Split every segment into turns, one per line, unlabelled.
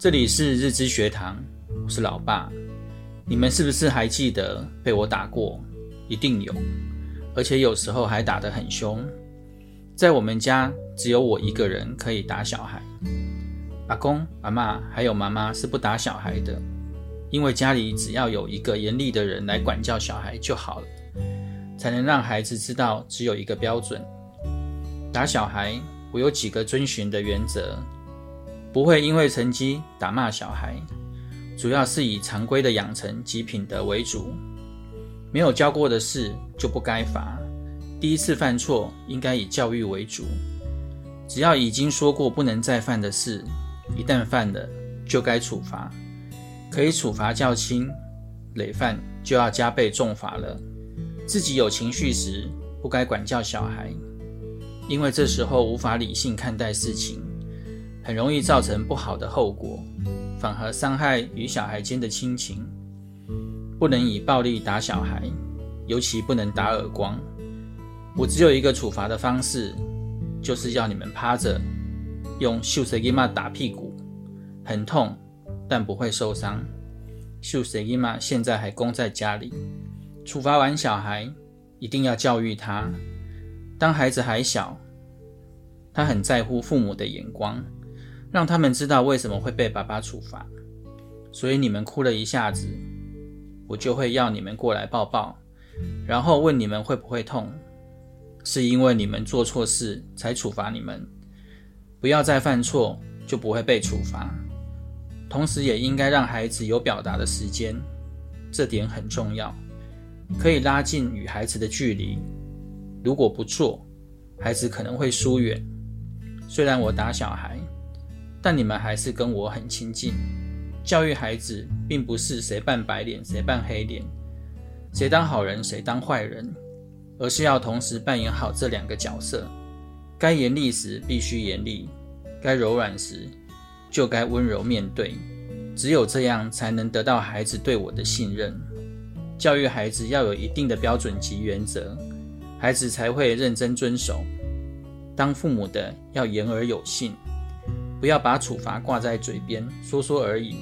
这里是日知学堂，我是老爸。你们是不是还记得被我打过？一定有，而且有时候还打得很凶。在我们家，只有我一个人可以打小孩。阿公、阿嬷还有妈妈是不打小孩的，因为家里只要有一个严厉的人来管教小孩就好了，才能让孩子知道只有一个标准。打小孩，我有几个遵循的原则。不会因为成绩打骂小孩，主要是以常规的养成及品德为主。没有教过的事就不该罚。第一次犯错应该以教育为主。只要已经说过不能再犯的事，一旦犯了就该处罚，可以处罚较轻，累犯就要加倍重罚了。自己有情绪时不该管教小孩，因为这时候无法理性看待事情。很容易造成不好的后果，反而伤害与小孩间的亲情。不能以暴力打小孩，尤其不能打耳光。我只有一个处罚的方式，就是要你们趴着，用秀色吉玛打屁股，很痛，但不会受伤。秀色吉玛现在还供在家里。处罚完小孩，一定要教育他。当孩子还小，他很在乎父母的眼光。让他们知道为什么会被爸爸处罚，所以你们哭了一下子，我就会要你们过来抱抱，然后问你们会不会痛，是因为你们做错事才处罚你们，不要再犯错就不会被处罚。同时也应该让孩子有表达的时间，这点很重要，可以拉近与孩子的距离。如果不做，孩子可能会疏远。虽然我打小孩。但你们还是跟我很亲近。教育孩子，并不是谁扮白脸谁扮黑脸，谁当好人谁当坏人，而是要同时扮演好这两个角色。该严厉时必须严厉，该柔软时就该温柔面对。只有这样，才能得到孩子对我的信任。教育孩子要有一定的标准及原则，孩子才会认真遵守。当父母的要言而有信。不要把处罚挂在嘴边，说说而已，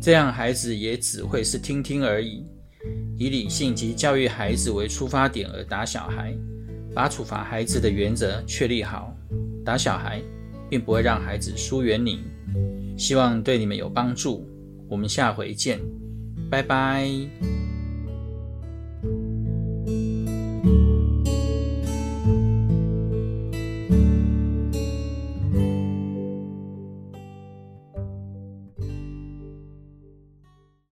这样孩子也只会是听听而已。以理性及教育孩子为出发点而打小孩，把处罚孩子的原则确立好，打小孩并不会让孩子疏远你。希望对你们有帮助，我们下回见，拜拜。